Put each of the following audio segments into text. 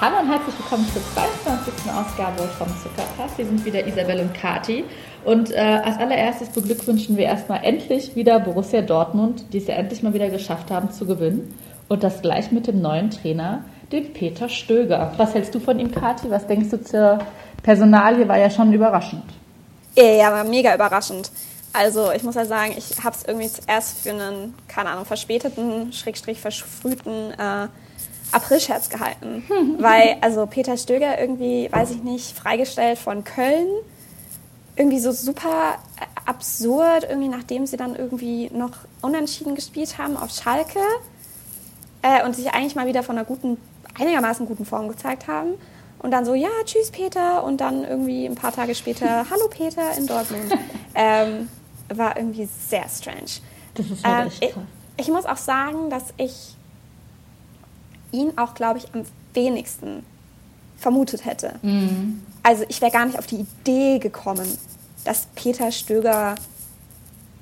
Hallo und herzlich willkommen zur 22. Ausgabe vom Zuckerpass. Wir sind wieder Isabel und Kati. Und äh, als allererstes beglückwünschen wir erstmal endlich wieder Borussia Dortmund, die es ja endlich mal wieder geschafft haben zu gewinnen. Und das gleich mit dem neuen Trainer, dem Peter Stöger. Was hältst du von ihm, Kati? Was denkst du zur Personalie? War ja schon überraschend. Ja, war mega überraschend. Also ich muss ja sagen, ich habe es irgendwie zuerst für einen, keine Ahnung, verspäteten, schrägstrich verfrühten äh, Aprilscherz gehalten. Weil, also Peter Stöger irgendwie, weiß ich nicht, freigestellt von Köln. Irgendwie so super absurd, irgendwie nachdem sie dann irgendwie noch unentschieden gespielt haben auf Schalke äh, und sich eigentlich mal wieder von einer guten, einigermaßen guten Form gezeigt haben. Und dann so, ja, tschüss Peter. Und dann irgendwie ein paar Tage später, hallo Peter in Dortmund. ähm, war irgendwie sehr strange. Das ist halt echt ich, ich muss auch sagen, dass ich ihn auch, glaube ich, am wenigsten vermutet hätte. Mhm. Also ich wäre gar nicht auf die Idee gekommen, dass Peter Stöger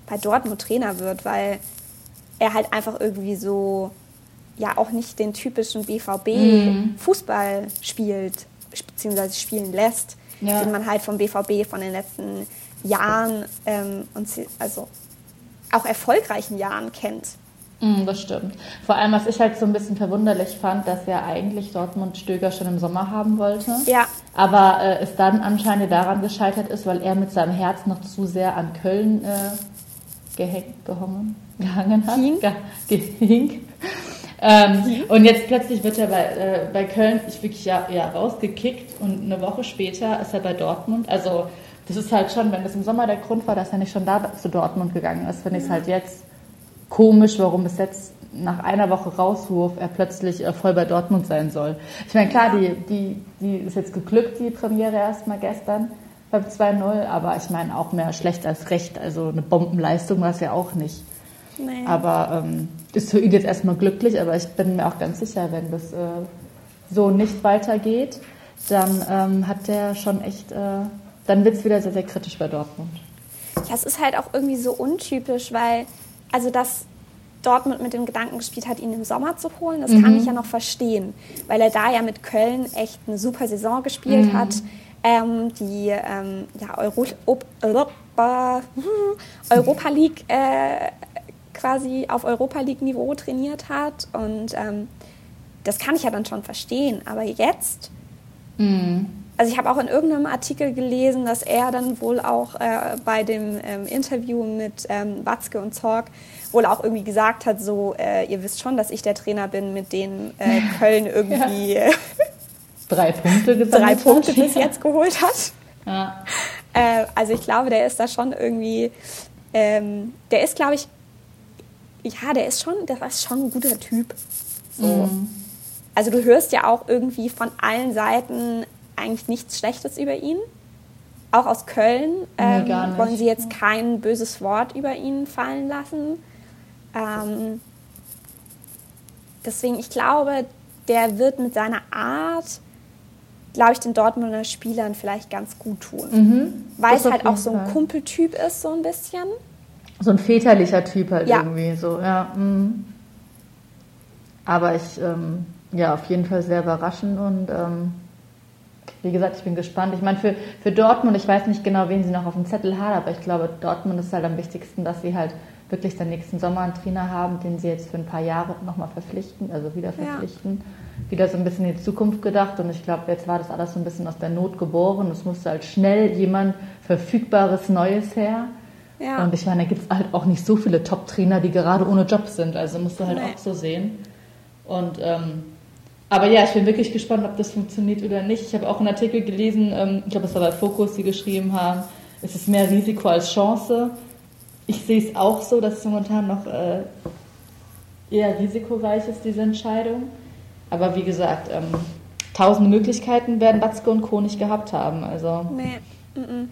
bei Dortmund Trainer wird, weil er halt einfach irgendwie so ja auch nicht den typischen BVB Fußball spielt beziehungsweise spielen lässt, Ja. den man halt vom BVB von den letzten Jahren ähm, und sie- also auch erfolgreichen Jahren kennt. Mm, Das stimmt. Vor allem, was ich halt so ein bisschen verwunderlich fand, dass ja eigentlich Dortmund Stöger schon im Sommer haben wollte. Ja. Aber äh, es dann anscheinend daran gescheitert ist, weil er mit seinem Herz noch zu sehr an Köln äh, gehängt, gehongen, gehangen hat. Hing. Ge gehing. Ähm, und jetzt plötzlich wird er bei, äh, bei Köln ich wirklich ja, ja rausgekickt und eine Woche später ist er bei Dortmund. Also das ist halt schon, wenn das im Sommer der Grund war, dass er nicht schon da zu Dortmund gegangen ist, finde ich es halt jetzt komisch, warum es jetzt nach einer Woche Rauswurf er plötzlich äh, voll bei Dortmund sein soll. Ich meine, klar, die, die, die ist jetzt geglückt, die Premiere erstmal gestern beim 2-0, aber ich meine auch mehr schlecht als recht. Also eine Bombenleistung war es ja auch nicht. Nee. Aber ähm, ist für ihn jetzt erstmal glücklich, aber ich bin mir auch ganz sicher, wenn das äh, so nicht weitergeht, dann ähm, hat der schon echt, äh, dann wird es wieder sehr, sehr kritisch bei Dortmund. Das ist halt auch irgendwie so untypisch, weil, also dass Dortmund mit dem Gedanken gespielt hat, ihn im Sommer zu holen, das kann ich ja noch verstehen, weil er da ja mit Köln echt eine super Saison gespielt hat, ähm, die ähm, ja, Euro, Op- Europa, Europa League äh, quasi auf Europa League Niveau trainiert hat und ähm, das kann ich ja dann schon verstehen, aber jetzt also ich habe auch in irgendeinem Artikel gelesen, dass er dann wohl auch äh, bei dem ähm, Interview mit ähm, Watzke und Zorg wohl auch irgendwie gesagt hat, so, äh, ihr wisst schon, dass ich der Trainer bin, mit dem äh, Köln irgendwie äh, Drei Punkte drei. Punkte bis jetzt geholt hat. Ja. Äh, also ich glaube, der ist da schon irgendwie, ähm, der ist, glaube ich, ja, der ist schon, der ist schon ein guter Typ. So. Also du hörst ja auch irgendwie von allen Seiten eigentlich nichts Schlechtes über ihn. Auch aus Köln ähm, nicht. wollen sie jetzt kein böses Wort über ihn fallen lassen. Ähm, deswegen, ich glaube, der wird mit seiner Art, glaube ich, den Dortmunder Spielern vielleicht ganz gut tun. Weil Das es halt auch so ein Fall. Kumpeltyp ist, so ein bisschen. So ein väterlicher Typ halt Ja. irgendwie, so, ja. mm. Aber ich, ähm, ja, auf jeden Fall sehr überraschend und ähm, wie gesagt, ich bin gespannt. Ich meine, für, für Dortmund, ich weiß nicht genau, wen sie noch auf dem Zettel haben, aber ich glaube, Dortmund ist halt am wichtigsten, dass sie halt wirklich den nächsten Sommer einen Trainer haben, den sie jetzt für ein paar Jahre nochmal verpflichten, also wieder Ja. verpflichten. Wieder so ein bisschen in die Zukunft gedacht und ich glaube, jetzt war das alles so ein bisschen aus der Not geboren. Es musste halt schnell jemand Verfügbares Neues her. Ja. Und ich meine, da gibt es halt auch nicht so viele Top-Trainer, die gerade ohne Job sind. Also musst du halt Nee. auch so sehen. Und ähm, aber ja, ich bin wirklich gespannt, ob das funktioniert oder nicht. Ich habe auch einen Artikel gelesen, ähm, ich glaube, es war bei Focus, die geschrieben haben, es ist mehr Risiko als Chance. Ich sehe es auch so, dass es momentan noch äh, eher risikoreich ist, diese Entscheidung. Aber wie gesagt, ähm, tausende Möglichkeiten werden Batzke und Co. nicht gehabt haben. Also, Nee. mhm.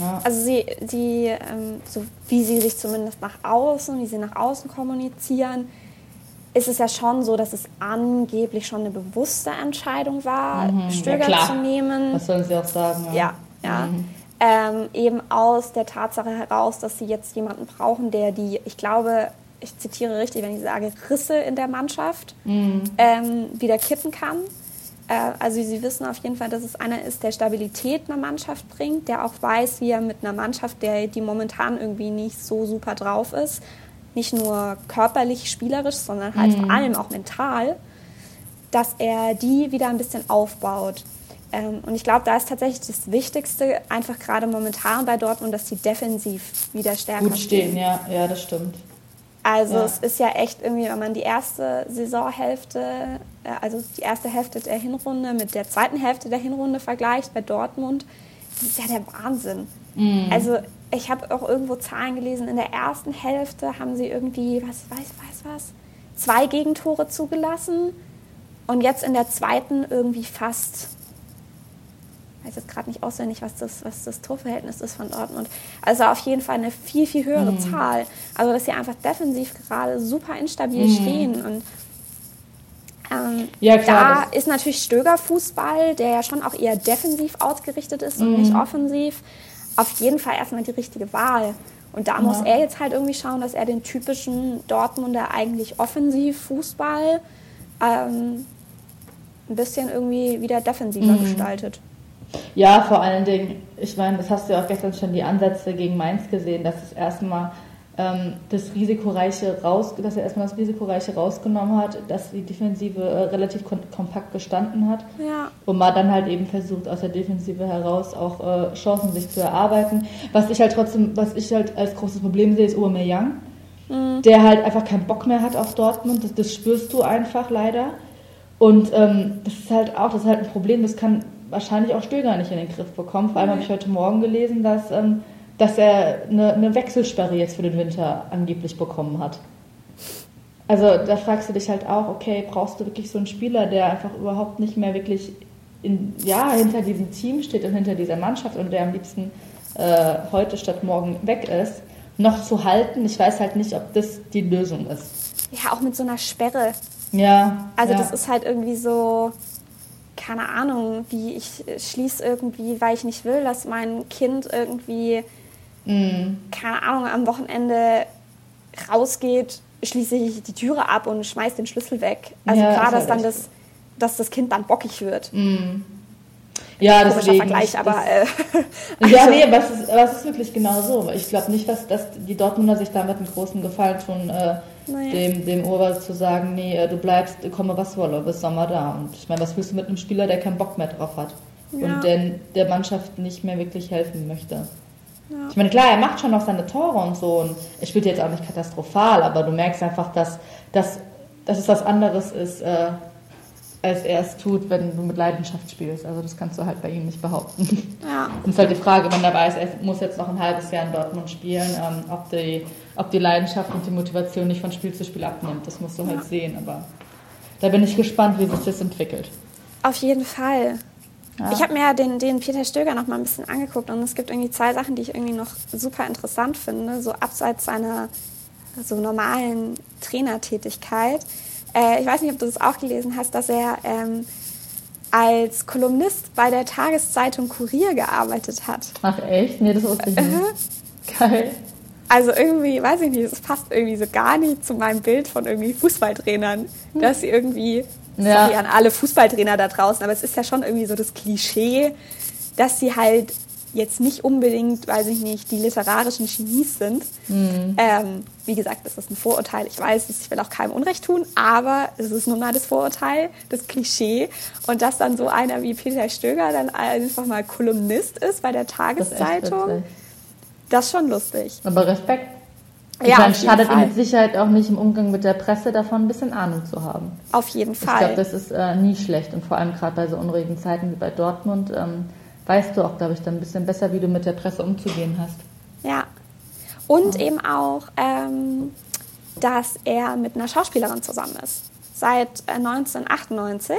ja. Also sie, sie ähm, so wie sie sich zumindest nach außen, wie sie nach außen kommunizieren, ist es ja schon so, dass es angeblich schon eine bewusste Entscheidung war, Mhm. Ja, Stöger klar. zu nehmen. Was sollen sie auch sagen? Ja, ja. Ähm, eben aus der Tatsache heraus, dass sie jetzt jemanden brauchen, der die, ich glaube, ich zitiere richtig, wenn ich sage, Risse in der Mannschaft mhm. ähm, wieder kippen kann. Äh, also Sie wissen auf jeden Fall, dass es einer ist, der Stabilität einer Mannschaft bringt, der auch weiß, wie er mit einer Mannschaft, der, die momentan irgendwie nicht so super drauf ist, nicht nur körperlich, spielerisch, sondern halt mhm. vor allem auch mental, dass er die wieder ein bisschen aufbaut. Ähm, und ich glaube, da ist tatsächlich das Wichtigste, einfach gerade momentan bei Dortmund, dass sie defensiv wieder stärker Gut stehen. stehen. Ja, ja, das stimmt. Also ja. es ist ja echt irgendwie, wenn man die erste Saisonhälfte, äh, also die erste Hälfte der Hinrunde mit der zweiten Hälfte der Hinrunde vergleicht bei Dortmund, das ist ja der Wahnsinn. Mhm. Also ich habe auch irgendwo Zahlen gelesen, in der ersten Hälfte haben sie irgendwie, was weiß, weiß was, zwei Gegentore zugelassen und jetzt in der zweiten irgendwie fast ich weiß jetzt gerade nicht auswendig, was das, was das Torverhältnis ist von Dortmund. Also auf jeden Fall eine viel, viel höhere mhm. Zahl. Also dass sie einfach defensiv gerade super instabil mhm. stehen. Und ähm, ja, klar, da ist natürlich Stöger Fußball, der ja schon auch eher defensiv ausgerichtet ist und mhm. nicht offensiv. Auf jeden Fall erstmal die richtige Wahl. Und da ja. muss er jetzt halt irgendwie schauen, dass er den typischen Dortmunder eigentlich offensiv Fußball ähm, ein bisschen irgendwie wieder defensiver mhm. gestaltet. Ja, vor allen Dingen, ich meine, das hast du ja auch gestern schon die Ansätze gegen Mainz gesehen, dass es erstmal das Risikoreiche raus, dass er erstmal das Risikoreiche rausgenommen hat, dass die Defensive äh, relativ kompakt gestanden hat. Ja. Und man dann halt eben versucht, aus der Defensive heraus auch äh, Chancen sich zu erarbeiten. Was ich halt trotzdem, was ich halt als großes Problem sehe, ist Aubameyang, mhm. der halt einfach keinen Bock mehr hat auf Dortmund. Das, das spürst du einfach leider. Und ähm, das ist halt auch, das ist halt ein Problem, das kann wahrscheinlich auch Stöger nicht in den Griff bekommen. Vor allem habe ich heute Morgen gelesen, dass, ähm, dass er eine, eine Wechselsperre jetzt für den Winter angeblich bekommen hat. Also da fragst du dich halt auch, okay, brauchst du wirklich so einen Spieler, der einfach überhaupt nicht mehr wirklich in, ja, hinter diesem Team steht und hinter dieser Mannschaft und der am liebsten äh, heute statt morgen weg ist, noch zu halten? Ich weiß halt nicht, ob das die Lösung ist. Ja, auch mit so einer Sperre. Ja. Also ja. das ist halt irgendwie so, keine Ahnung, wie ich schließe irgendwie, weil ich nicht will, dass mein Kind irgendwie, mm. keine Ahnung, am Wochenende rausgeht, schließe ich die Türe ab und schmeiße den Schlüssel weg. Also ja, klar, dass dann das, dass das Kind dann bockig wird. Mm. Ja, das ist Vergleich, aber. Äh, also. Ja, nee, aber es ist, aber es ist wirklich genau so. Ich glaube nicht, dass, dass die Dortmunder sich damit einen großen Gefallen tun, äh, naja. dem, dem Ober zu sagen, nee, äh, du bleibst, komme was wolle, bis Sommer da. Und ich meine, was willst du mit einem Spieler, der keinen Bock mehr drauf hat ja. und der der Mannschaft nicht mehr wirklich helfen möchte? Ja. Ich meine, klar, er macht schon noch seine Tore und so und er spielt jetzt auch nicht katastrophal, aber du merkst einfach, dass, dass, dass es was anderes ist, äh, als er es tut, wenn du mit Leidenschaft spielst. Also das kannst du halt bei ihm nicht behaupten. Ja. Und es ist halt die Frage, wenn er weiß, er muss jetzt noch ein halbes Jahr in Dortmund spielen, ähm, ob, die, ob die Leidenschaft und die Motivation nicht von Spiel zu Spiel abnimmt. Das musst du halt ja. halt sehen. Aber da bin ich gespannt, wie sich das entwickelt. Auf jeden Fall. Ja. Ich habe mir den, den Peter Stöger noch mal ein bisschen angeguckt und es gibt irgendwie zwei Sachen, die ich irgendwie noch super interessant finde, so abseits seiner so normalen Trainertätigkeit. Äh, ich weiß nicht, ob du das auch gelesen hast, dass er ähm, als Kolumnist bei der Tageszeitung Kurier gearbeitet hat. Ach echt? Nee, das wusste ich nicht. Geil. Also irgendwie, weiß ich nicht, es passt irgendwie so gar nicht zu meinem Bild von irgendwie Fußballtrainern, hm. dass sie irgendwie, ja. sorry an alle Fußballtrainer da draußen, aber es ist ja schon irgendwie so das Klischee, dass sie halt jetzt nicht unbedingt, weiß ich nicht, die literarischen Genies sind. Mhm. Ähm, wie gesagt, das ist ein Vorurteil. Ich weiß, ich will auch keinem Unrecht tun, aber es ist nun mal das Vorurteil, das Klischee. Und dass dann so einer wie Peter Stöger dann einfach mal Kolumnist ist bei der Tageszeitung, das ist, das ist schon lustig. Aber Respekt. Ja, meine, schadet ihm mit Sicherheit auch nicht im Umgang mit der Presse davon, ein bisschen Ahnung zu haben. Auf jeden Fall. Ich glaube, das ist äh, nie schlecht und vor allem gerade bei so unruhigen Zeiten wie bei Dortmund. Ähm, weißt du auch, glaube ich, dann ein bisschen besser, wie du mit der Presse umzugehen hast. Ja. Und ja. eben auch, ähm, dass er mit einer Schauspielerin zusammen ist. Seit äh, 1998.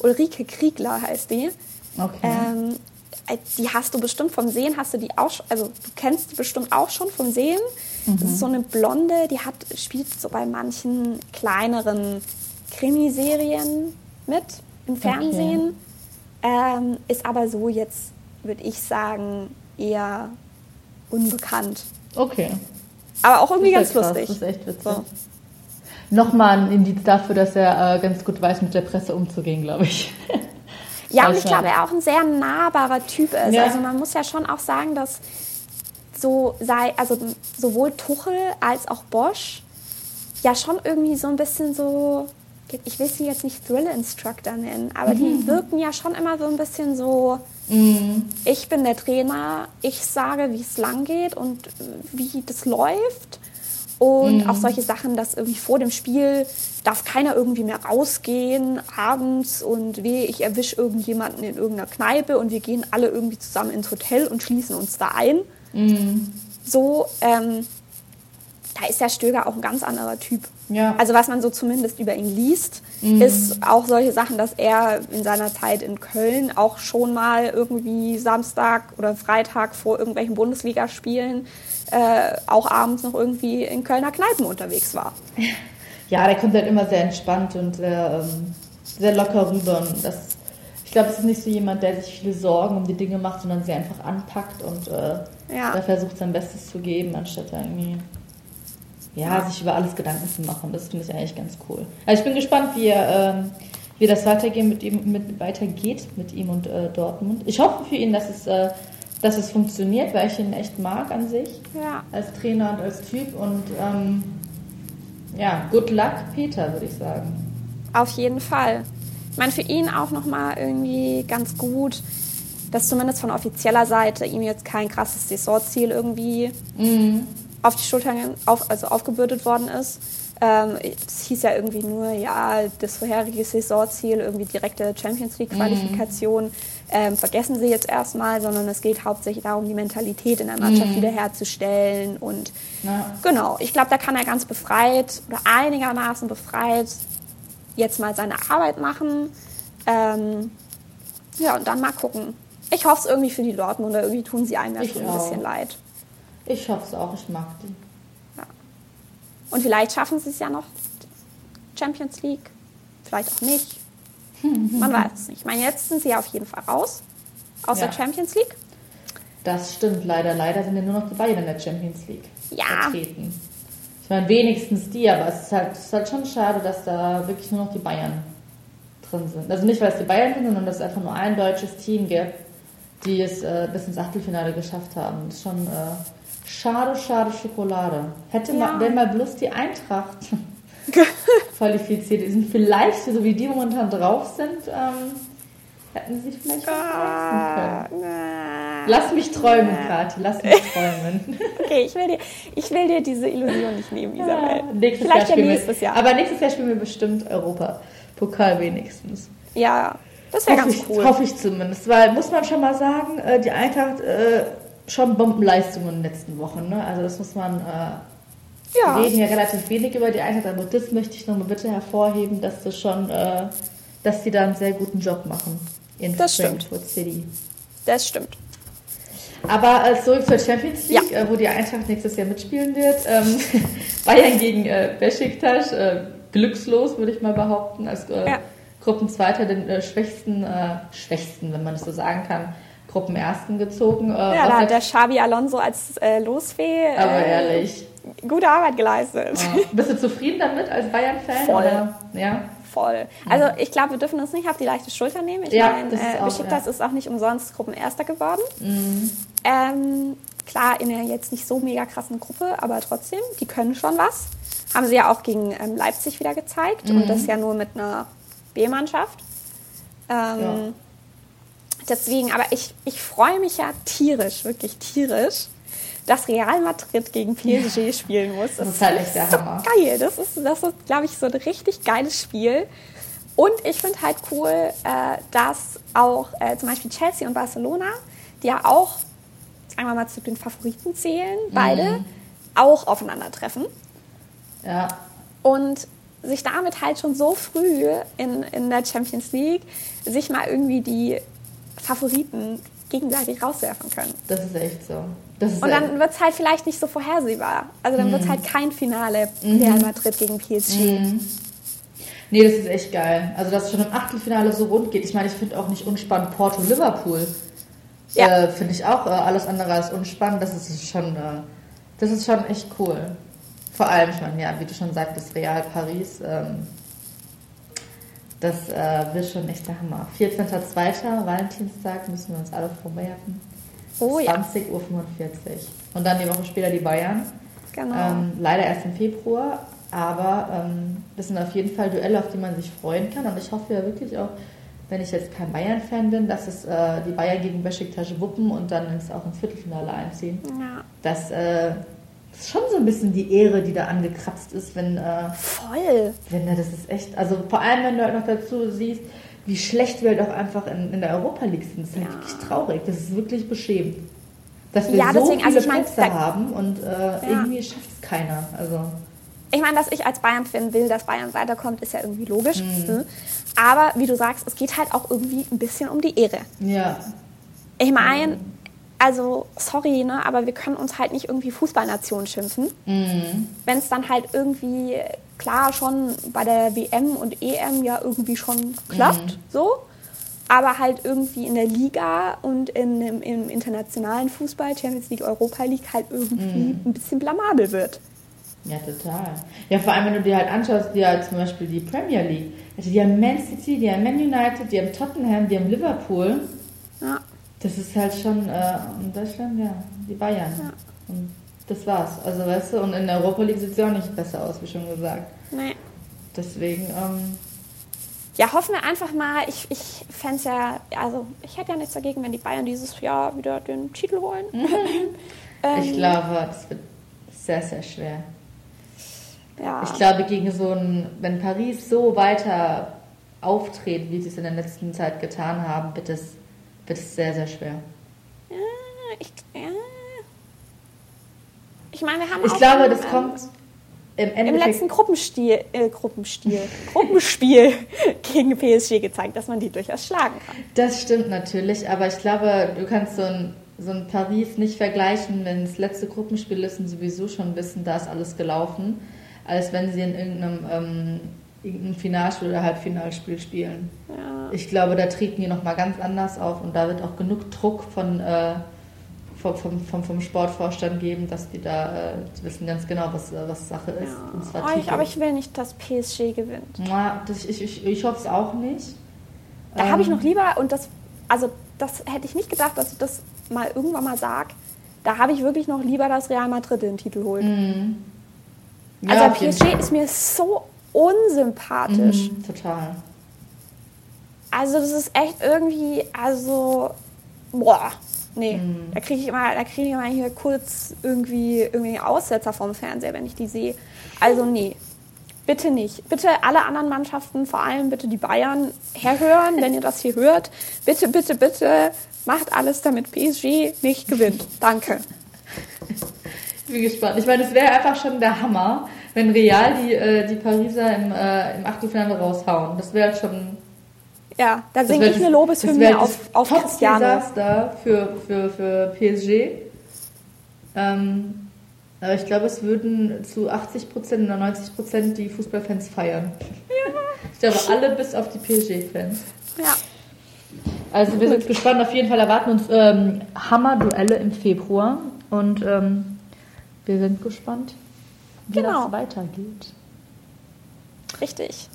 Ulrike Kriegler heißt die. Okay. Ähm, äh, die hast du bestimmt vom Sehen, hast du die auch, also du kennst die bestimmt auch schon vom Sehen. Mhm. Das ist so eine Blonde, die hat, spielt so bei manchen kleineren Krimiserien mit im Fernsehen. Okay. Ähm, ist aber so jetzt, würde ich sagen, eher unbekannt. Okay. Aber auch irgendwie ganz krass, lustig. Das ist echt witzig. So. Nochmal ein Indiz dafür, dass er äh, ganz gut weiß, mit der Presse umzugehen, glaube ich. Ja, und ich glaube, er auch ein sehr nahbarer Typ ist. Ja. Also man muss ja schon auch sagen, dass so sei, also sowohl Tuchel als auch Bosch ja schon irgendwie so ein bisschen so, ich will sie jetzt nicht Thrill-Instructor nennen, aber Mhm. die wirken ja schon immer so ein bisschen so, ich bin der Trainer, ich sage, wie es lang geht und wie das läuft. Und Mhm. auch solche Sachen, dass irgendwie vor dem Spiel darf keiner irgendwie mehr rausgehen abends und weh, ich erwische irgendjemanden in irgendeiner Kneipe und wir gehen alle irgendwie zusammen ins Hotel und schließen uns da ein. Mhm. So, ähm, da ist der Stöger auch ein ganz anderer Typ. Ja. Also was man so zumindest über ihn liest, ist auch solche Sachen, dass er in seiner Zeit in Köln auch schon mal irgendwie Samstag oder Freitag vor irgendwelchen Bundesligaspielen äh, auch abends noch irgendwie in Kölner Kneipen unterwegs war. Ja, der kommt halt immer sehr entspannt und sehr, ähm, sehr locker rüber. Und das, ich glaube, es ist nicht so jemand, der sich viele Sorgen um die Dinge macht, sondern sie einfach anpackt und äh, Ja. da versucht, sein Bestes zu geben, anstatt irgendwie ja, sich über alles Gedanken zu machen. Das finde ich eigentlich ganz cool. Also ich bin gespannt, wie, ähm, wie das weitergehen mit ihm, mit, weitergeht mit ihm und äh, Dortmund. Ich hoffe für ihn, dass es, äh, dass es funktioniert, weil ich ihn echt mag an sich Ja. als Trainer und als Typ. Und ähm, ja, good luck, Peter, würde ich sagen. Auf jeden Fall. Ich meine, für ihn auch nochmal irgendwie ganz gut, dass zumindest von offizieller Seite ihm jetzt kein krasses Saisonziel irgendwie auf die Schultern auf, also aufgebürdet worden ist. Ähm, es hieß ja irgendwie nur, ja, das vorherige Saisonziel, irgendwie direkte Champions League-Qualifikation, ähm, vergessen sie jetzt erstmal, sondern es geht hauptsächlich darum, die Mentalität in der Mannschaft wiederherzustellen. Und Ja. genau, ich glaube, da kann er ganz befreit oder einigermaßen befreit jetzt mal seine Arbeit machen. Ähm, ja, und dann mal gucken. Ich hoffe es irgendwie für die Dortmunder. Irgendwie tun sie einem ja schon ein bisschen leid. Ich hoffe es auch, ich mag die. Und vielleicht schaffen sie es ja noch Champions League. Vielleicht auch nicht. Man weiß es nicht. Ich meine, jetzt sind sie ja auf jeden Fall raus aus Ja. der Champions League. Das stimmt leider. Leider sind ja nur noch die Bayern in der Champions League Ja. vertreten. Ich meine, wenigstens die, aber es ist, halt, es ist halt schon schade, dass da wirklich nur noch die Bayern drin sind. Also nicht, weil es die Bayern sind, sondern dass es einfach nur ein deutsches Team gibt, die es äh, bis ins Achtelfinale geschafft haben. Das ist schon äh, schade, schade Schokolade. Hätte Ja. mal, wenn mal bloß die Eintracht qualifiziert. Die sind vielleicht, so wie die momentan drauf sind, ähm, hätten sie sich vielleicht Ah. können. Lass mich träumen, Kathi, lass mich träumen. Okay, ich will, dir, ich will dir diese Illusion nicht nehmen, Isabel. nächstes Vielleicht ja spielen wir- nächstes Jahr. Aber nächstes Jahr spielen wir bestimmt Europa-Pokal wenigstens. ja, das wäre Hoffe ganz ich, cool. hoffe ich zumindest. Weil, muss man schon mal sagen, äh, die Eintracht äh, schon Bombenleistungen in den letzten Wochen. Ne? Also das muss man... Äh, ja. Wir reden ja relativ wenig über die Eintracht, aber das möchte ich nochmal bitte hervorheben, dass das schon... Äh, dass die da einen sehr guten Job machen in Das stimmt. Frankfurt City. Das stimmt. Aber äh, zurück zur Champions League, äh, wo die Eintracht nächstes Jahr mitspielen wird. Ähm, Bayern gegen äh, Besiktas, äh, glückslos würde ich mal behaupten, als äh, Ja. Gruppenzweiter den äh, schwächsten, äh, schwächsten, wenn man das so sagen kann, Gruppenersten gezogen. Äh, Ja, da hat der Xabi Alonso als äh, Losfee aber äh, ehrlich. gute Arbeit geleistet. Ja. Bist du zufrieden damit als Bayern-Fan? Voll. oder? Ja. Voll. Also ich glaube, wir dürfen uns nicht auf die leichte Schulter nehmen. Ich Ja, meine, das ist äh, auch, Besiktas ja. ist auch nicht umsonst Gruppenerster geworden. Ähm, klar, in einer jetzt nicht so mega krassen Gruppe, aber trotzdem, die können schon was. Haben sie ja auch gegen ähm, Leipzig wieder gezeigt und das ja nur mit einer B-Mannschaft. Ähm, Ja. Deswegen, aber ich, ich freue mich ja tierisch, wirklich tierisch, dass Real Madrid gegen PSG spielen muss. Das ist halt echt der so Hammer. geil. Das ist, das ist glaube ich, so ein richtig geiles Spiel. Und ich finde halt cool, äh, dass auch äh, zum Beispiel Chelsea und Barcelona, die ja auch, sagen wir mal, zu den Favoriten zählen, beide, Mhm. auch aufeinandertreffen. Ja. Und sich damit halt schon so früh in, in der Champions League sich mal irgendwie die Favoriten gegenseitig rauswerfen können. Das ist echt so. Ist Und dann wird es halt vielleicht nicht so vorhersehbar. Also dann wird Mhm. es halt kein Finale Real Madrid gegen PSG. Nee, das ist echt geil. Also, dass es schon im Achtelfinale so rund geht. Ich meine, ich finde auch nicht unspannend Porto-Liverpool. Ja. Äh, Finde ich auch äh, alles andere als unspannend. Das ist schon, äh, das ist schon echt cool. Vor allem schon, ja, wie du schon sagtest, Real Paris. Ähm, das äh, wird schon echt der Hammer. 14.02. Valentinstag müssen wir uns alle vorwerfen. Oh 20.45 Uhr. Und dann die Woche später die Bayern. Genau. Ähm, leider erst im Februar, aber ähm, das sind auf jeden Fall Duelle, auf die man sich freuen kann. Und ich hoffe ja wirklich auch, wenn ich jetzt kein Bayern-Fan bin, dass es äh, die Bayern gegen Besiktas wuppen und dann ins, auch ins Viertelfinale einziehen. Ja. Das äh, ist schon so ein bisschen die Ehre, die da angekratzt ist, wenn. Äh, Voll! Wenn das ist echt. Also vor allem, wenn du halt noch dazu siehst, wie schlecht wir halt auch einfach in, in der Europa League sind. Das ist ja. halt wirklich traurig. Das ist wirklich beschämend. Dass wir ja, so deswegen, viele also ich mein, haben und äh, ja. irgendwie schafft es keiner. Also. Ich meine, dass ich als Bayern-Fan will, dass Bayern weiterkommt, ist ja irgendwie logisch. Mhm. Aber wie du sagst, es geht halt auch irgendwie ein bisschen um die Ehre. Ja. Ich meine, also sorry, ne, aber wir können uns halt nicht irgendwie Fußballnation schimpfen. Mhm. Wenn es dann halt irgendwie, klar, schon bei der WM und EM ja irgendwie schon klappt, mhm. so aber halt irgendwie in der Liga und in, im, im, internationalen Fußball, Champions League, Europa League, halt irgendwie mm. ein bisschen blamabel wird. Ja, total. Ja, vor allem, wenn du dir halt anschaust, die halt zum Beispiel die Premier League. Also die haben Man City, die haben Man United, die haben Tottenham, die haben Liverpool. Das ist halt schon, äh, in Deutschland, ja, die Bayern. Ja. Und das war's. Also, weißt du, und in der Europa League sieht es ja auch nicht besser aus, wie schon gesagt. Nee. Deswegen, ähm, ja, hoffen wir einfach mal. Ich, ich fände es ja, also ich hätte ja nichts dagegen, wenn die Bayern dieses Jahr wieder den Titel holen. ähm, ich glaube, das wird sehr, sehr schwer. Ja. Ich glaube, gegen so ein, wenn Paris so weiter auftritt, wie sie es in der letzten Zeit getan haben, wird es, wird es sehr, sehr schwer. Ja, ich, ja. ich meine, wir haben Ich glaube, das kommt im, im letzten Gruppenspiel, äh, Gruppenspiel, Gruppenspiel gegen PSG gezeigt, dass man die durchaus schlagen kann. Das stimmt natürlich, aber ich glaube, du kannst so ein, so ein Paris nicht vergleichen, wenn das letzte Gruppenspiel ist und sowieso schon wissen, da ist alles gelaufen, als wenn sie in irgendeinem, ähm, irgendeinem Finalspiel oder Halbfinalspiel spielen. Ja. Ich glaube, da treten die nochmal ganz anders auf und da wird auch genug Druck von äh, vom, vom, vom Sportvorstand geben, dass die da äh, wissen ganz genau, was, äh, was Sache ist. Ja. Oh, ich, aber ich will nicht, dass PSG gewinnt. Na, das, ich, ich, ich hoffe es auch nicht. Da ähm, habe ich noch lieber, und das, also das hätte ich nicht gedacht, dass ich das mal irgendwann mal sage, da habe ich wirklich noch lieber, dass Real Madrid den Titel holt. Mhm. Ja, also PSG ist mir so unsympathisch. Mhm, total. Also das ist echt irgendwie, also, boah, Nee, mhm. da kriege ich immer, da kriege ich immer hier kurz irgendwie, irgendwie Aussetzer vom Fernseher, wenn ich die sehe. Also nee, bitte nicht. Bitte alle anderen Mannschaften, vor allem bitte die Bayern, herhören, wenn ihr das hier hört. Bitte, bitte, bitte macht alles, damit PSG nicht gewinnt. Danke. Ich bin gespannt. Ich meine, es wäre einfach schon der Hammer, wenn Real die, äh, die Pariser im, äh, im Achtelfinale raushauen. Das wäre schon ja, da singe ich eine Lobeshymne auf, auf Cristiano. Desaster für, für, für PSG. Ähm, aber ich glaube, es würden zu 80 Prozent oder 90 Prozent die Fußballfans feiern. Ja. Ich glaube, alle bis auf die PSG-Fans. Ja. Also wir sind gespannt. Auf jeden Fall erwarten uns ähm, Hammer-Duelle im Februar. Und ähm, wir sind gespannt, wie genau. das weitergeht. Richtig.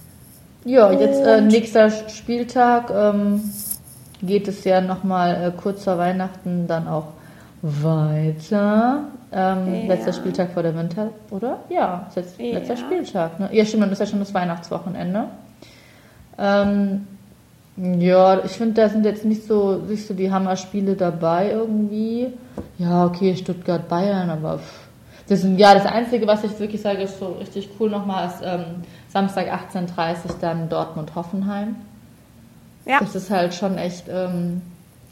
Ja, jetzt äh, nächster Spieltag ähm, geht es ja nochmal äh, kurz vor Weihnachten dann auch weiter. Ähm, ja. Letzter Spieltag vor der Winter, oder? Ja, ist jetzt ja. letzter Spieltag. Ne? Ja, stimmt, dann ist ja schon das Weihnachtswochenende. Ähm, ja, ich finde, da sind jetzt nicht so, nicht so die Hammer-Spiele dabei irgendwie. Ja, okay, Stuttgart-Bayern, aber pff. Das ja, das Einzige, was ich wirklich sage, ist so richtig cool nochmal, ist ähm, Samstag 18.30 Uhr dann Dortmund-Hoffenheim. Ja. Das ist halt schon echt ähm,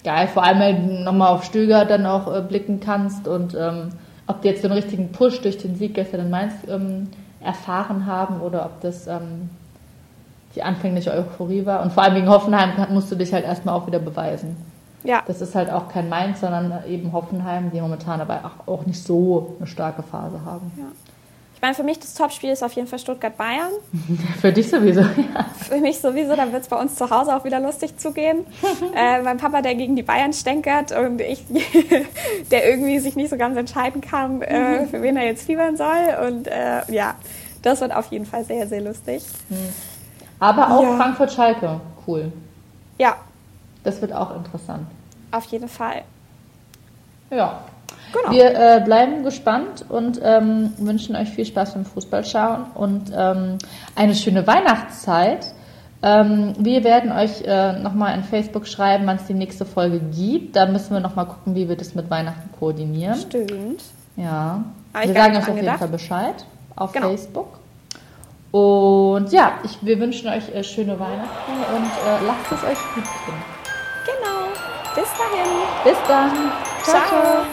geil. Vor allem, wenn du nochmal auf Stöger dann auch äh, blicken kannst und ähm, ob die jetzt den richtigen Push durch den Sieg gestern in Mainz ähm, erfahren haben oder ob das ähm, die anfängliche Euphorie war. Und vor allem wegen Hoffenheim musst du dich halt erstmal auch wieder beweisen. Ja. Das ist halt auch kein Mainz, sondern eben Hoffenheim, die momentan aber auch nicht so eine starke Phase haben. Ja. Ich meine, für mich das Topspiel ist auf jeden Fall Stuttgart-Bayern. Für dich sowieso, ja. Für mich sowieso, da wird es bei uns zu Hause auch wieder lustig zugehen. äh, mein Papa, der gegen die Bayern stänkert und ich, der irgendwie sich nicht so ganz entscheiden kann, äh, für wen er jetzt fiebern soll. Und äh, ja, das wird auf jeden Fall sehr, sehr lustig. Aber auch Ja. Frankfurt-Schalke, cool. Ja, Das wird auch interessant. auf jeden Fall. Ja. Genau. Wir äh, bleiben gespannt und ähm, wünschen euch viel Spaß beim Fußballschauen und ähm, eine schöne Weihnachtszeit. Ähm, wir werden euch äh, nochmal in Facebook schreiben, wann es die nächste Folge gibt. Da müssen wir nochmal gucken, wie wir das mit Weihnachten koordinieren. Stimmt. Ja. Wir sagen euch auf jeden. Fall Bescheid auf Genau. Facebook. Und ja, ich, wir wünschen euch äh, schöne Weihnachten und äh, lasst es euch gut gehen. Bis dahin. Bis dann. Ciao.